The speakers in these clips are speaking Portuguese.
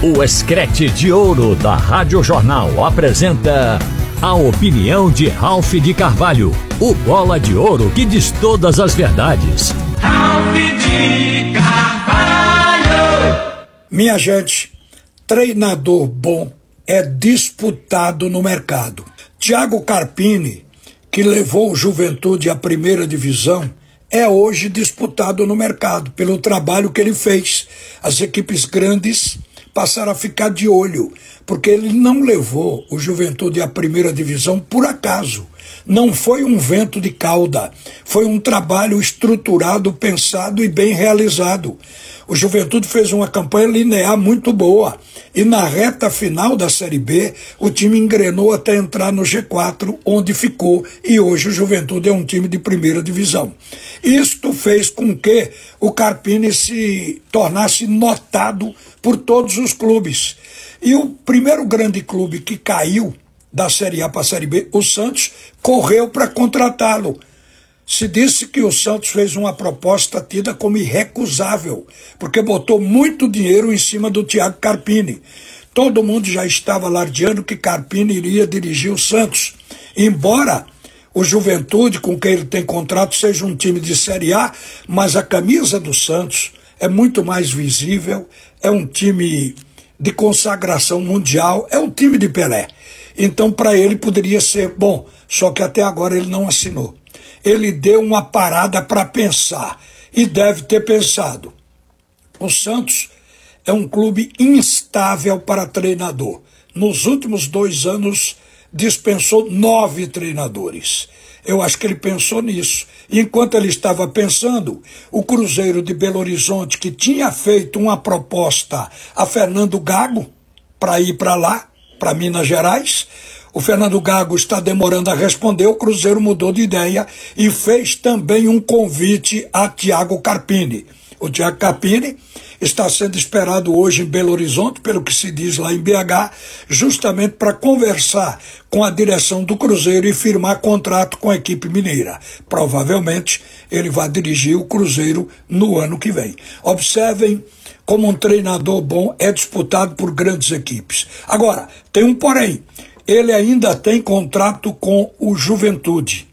O Escrete de Ouro da Rádio Jornal apresenta a opinião de Ralph de Carvalho, o bola de ouro que diz todas as verdades. Ralph de Carvalho! Minha gente, treinador bom é disputado no mercado. Tiago Carpini, que levou o Juventude à primeira divisão, é hoje disputado no mercado pelo trabalho que ele fez. As equipes grandes passaram a ficar de olho, porque ele não levou o Juventude à primeira divisão por acaso. Não foi um vento de cauda, foi um trabalho estruturado, pensado e bem realizado. O Juventude fez uma campanha linear muito boa e na reta final da Série B o time engrenou até entrar no G4, onde ficou e hoje o Juventude é um time de primeira divisão. Isto fez com que o Carpini se tornasse notado por todos os clubes. E o primeiro grande clube que caiu da Série A para a Série B, o Santos, correu para contratá-lo. Se disse que o Santos fez uma proposta tida como irrecusável, porque botou muito dinheiro em cima do Thiago Carpini. Todo mundo já estava alardeando que Carpini iria dirigir o Santos. Embora o Juventude, com quem ele tem contrato, seja um time de Série A, mas a camisa do Santos é muito mais visível, é um time de consagração mundial, é um time de Pelé. Então, para ele poderia ser bom, só que até agora ele não assinou. Ele deu uma parada para pensar e deve ter pensado. O Santos é um clube instável para treinador. Nos últimos dois anos, dispensou nove treinadores. Eu acho que ele pensou nisso. Enquanto ele estava pensando, o Cruzeiro de Belo Horizonte, que tinha feito uma proposta a Fernando Gago para ir para lá, para Minas Gerais, o Fernando Gago está demorando a responder, o Cruzeiro mudou de ideia e fez também um convite a Tiago Carpini. O Tiago Carpini está sendo esperado hoje em Belo Horizonte, pelo que se diz lá em BH, justamente para conversar com a direção do Cruzeiro e firmar contrato com a equipe mineira. Provavelmente ele vai dirigir o Cruzeiro no ano que vem. Observem como um treinador bom é disputado por grandes equipes. Agora, tem um porém. Ele ainda tem contrato com o Juventude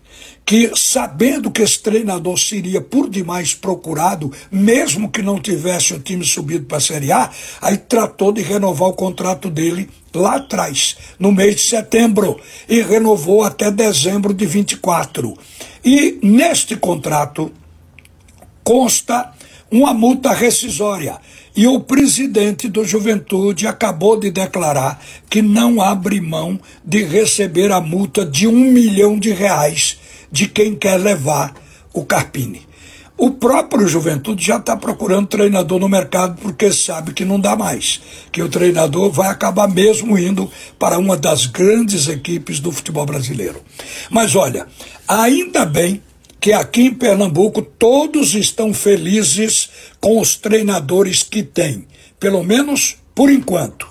que, sabendo que esse treinador seria por demais procurado, mesmo que não tivesse o time subido para a Série A, aí tratou de renovar o contrato dele lá atrás, no mês de setembro, e renovou até dezembro de 24. E neste contrato consta uma multa rescisória. E o presidente do Juventude acabou de declarar que não abre mão de receber a multa de um milhão de reais de quem quer levar o Carpini. O próprio Juventude já está procurando treinador no mercado porque sabe que não dá mais, que o treinador vai acabar mesmo indo para uma das grandes equipes do futebol brasileiro. Mas olha, ainda bem que aqui em Pernambuco todos estão felizes com os treinadores que têm, pelo menos por enquanto.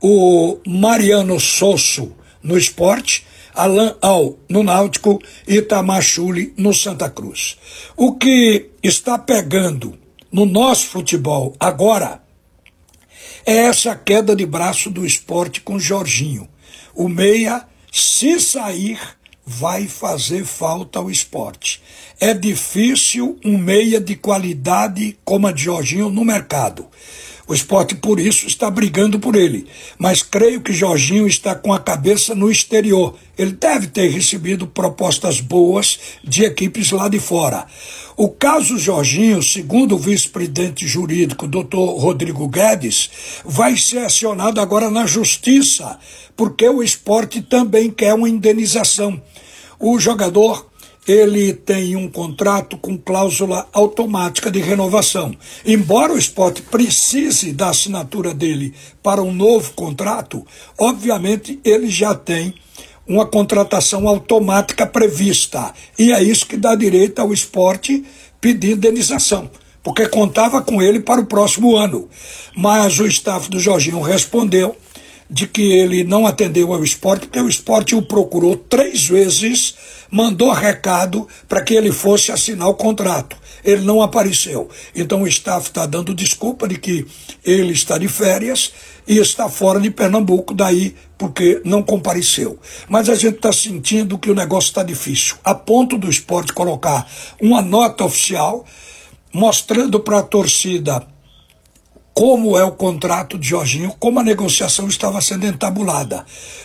O Mariano Sosso no esporte Alain Al no Náutico e Itamachule no Santa Cruz. O que está pegando no nosso futebol agora é essa queda de braço do esporte com Jorginho. O meia, se sair, vai fazer falta ao esporte. É difícil um meia de qualidade como a de Jorginho no mercado. O esporte, por isso, está brigando por ele. Mas creio que Jorginho está com a cabeça no exterior. Ele deve ter recebido propostas boas de equipes lá de fora. O caso Jorginho, segundo o vice-presidente jurídico, doutor Rodrigo Guedes, vai ser acionado agora na justiça, porque o esporte também quer uma indenização. O jogador ele tem um contrato com cláusula automática de renovação. Embora o esporte precise da assinatura dele para um novo contrato, obviamente ele já tem uma contratação automática prevista. E é isso que dá direito ao esporte pedir indenização, porque contava com ele para o próximo ano. Mas o staff do Jorginho respondeu de que ele não atendeu ao esporte, porque o esporte o procurou três vezes, mandou recado para que ele fosse assinar o contrato. Ele não apareceu. Então o staff está dando desculpa de que ele está de férias e está fora de Pernambuco, daí porque não compareceu. Mas a gente está sentindo que o negócio está difícil, a ponto do esporte colocar uma nota oficial mostrando para a torcida como é o contrato de Jorginho, como a negociação estava sendo entabulada.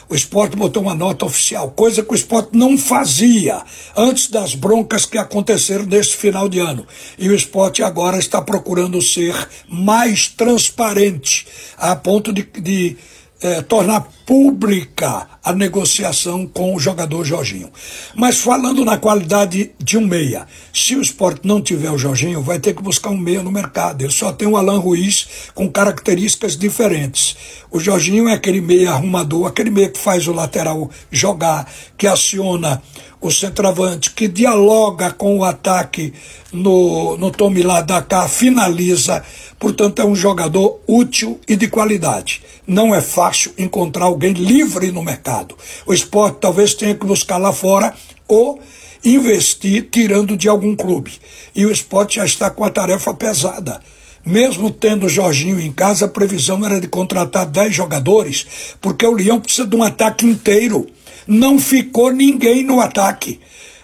O esporte botou uma nota oficial, coisa que o esporte não fazia antes das broncas que aconteceram neste final de ano. E o esporte agora está procurando ser mais transparente, a ponto de, de é, tornar pública a negociação com o jogador Jorginho. Mas falando na qualidade de um meia, se o esporte não tiver o Jorginho, vai ter que buscar um meia no mercado. Ele só tem o Alan Ruiz com características diferentes. O Jorginho é aquele meia arrumador, aquele meia que faz o lateral jogar, que aciona o centroavante, que dialoga com o ataque no, no tome lá da cá, finaliza. Portanto, é um jogador útil e de qualidade. Não é fácil encontrar alguém livre no mercado. O esporte talvez tenha que buscar lá fora ou investir tirando de algum clube. E o esporte já está com a tarefa pesada. Mesmo tendo o Jorginho em casa, a previsão era de contratar 10 jogadores, porque o Leão precisa de um ataque inteiro. Não ficou ninguém no ataque.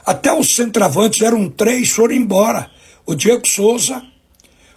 Até os centravantes eram três, foram embora. O Diego Souza,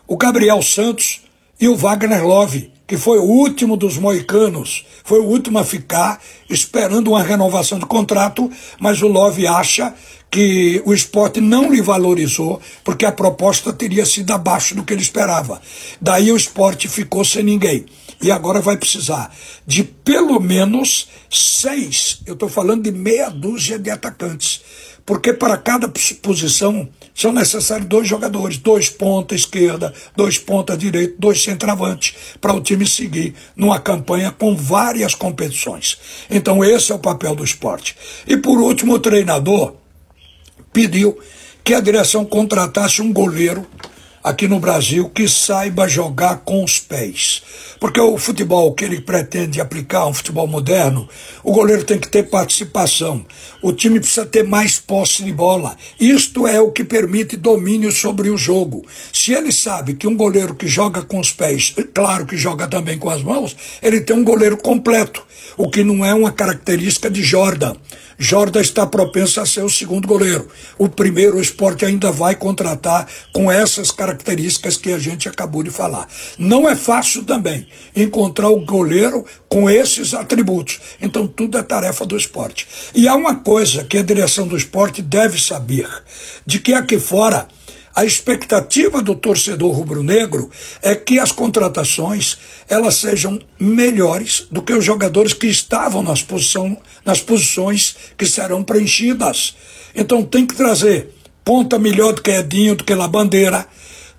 o Gabriel Santos e o Wagner Love, que foi o último dos moicanos, foi o último a ficar, esperando uma renovação de contrato, mas o Love acha que o esporte não lhe valorizou, porque a proposta teria sido abaixo do que ele esperava. Daí o esporte ficou sem ninguém. E agora vai precisar de pelo menos seis, eu estou falando de meia dúzia de atacantes porque para cada posição são necessários dois jogadores, dois ponta esquerda, dois ponta direita, dois centravantes, para o time seguir numa campanha com várias competições. Então esse é o papel do esporte. E por último, o treinador pediu que a direção contratasse um goleiro aqui no Brasil que saiba jogar com os pés. Porque o futebol que ele pretende aplicar, um futebol moderno, o goleiro tem que ter participação. O time precisa ter mais posse de bola. Isto é o que permite domínio sobre o jogo. Se ele sabe que um goleiro que joga com os pés, claro que joga também com as mãos, ele tem um goleiro completo, o que não é uma característica de Jordan. Jordan está propenso a ser o segundo goleiro. O primeiro, o esporte ainda vai contratar com essas características que a gente acabou de falar. Não é fácil também encontrar o goleiro com esses atributos. Então, tudo é tarefa do esporte. E há uma coisa que a direção do esporte deve saber: de que aqui fora a expectativa do torcedor rubro-negro é que as contratações elas sejam melhores do que os jogadores que estavam nas, posição, nas posições que serão preenchidas. Então tem que trazer ponta melhor do que Edinho, do que La Bandeira,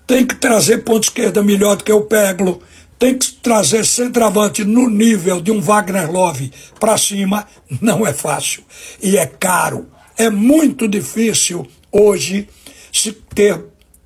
tem que trazer ponta esquerda melhor do que o Peglo, tem que trazer centroavante no nível de um Wagner Love para cima, não é fácil e é caro. É muito difícil hoje se ter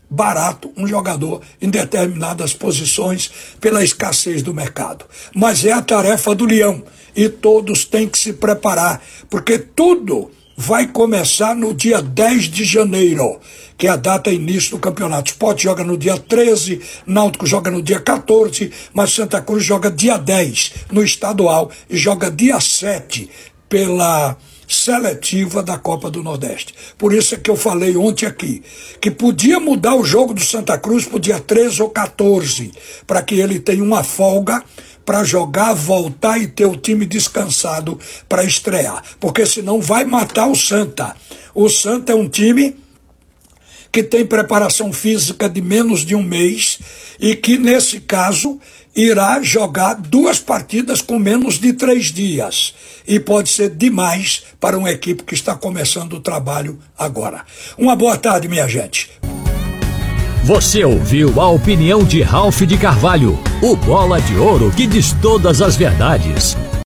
barato um jogador em determinadas posições pela escassez do mercado. Mas é a tarefa do Leão e todos têm que se preparar, porque tudo vai começar no dia 10 de janeiro, que é a data início do campeonato. Sport joga no dia 13, Náutico joga no dia 14, mas Santa Cruz joga dia 10 no estadual e joga dia 7 pela seletiva da Copa do Nordeste. Por isso é que eu falei ontem aqui que podia mudar o jogo do Santa Cruz para o dia 13 ou 14, para que ele tenha uma folga para jogar, voltar e ter o time descansado para estrear, porque senão vai matar o Santa. O Santa é um time que tem preparação física de menos de um mês e que, nesse caso, irá jogar duas partidas com menos de três dias. E pode ser demais para uma equipe que está começando o trabalho agora. Uma boa tarde, minha gente. Você ouviu a opinião de Ralph de Carvalho, o bola de ouro que diz todas as verdades.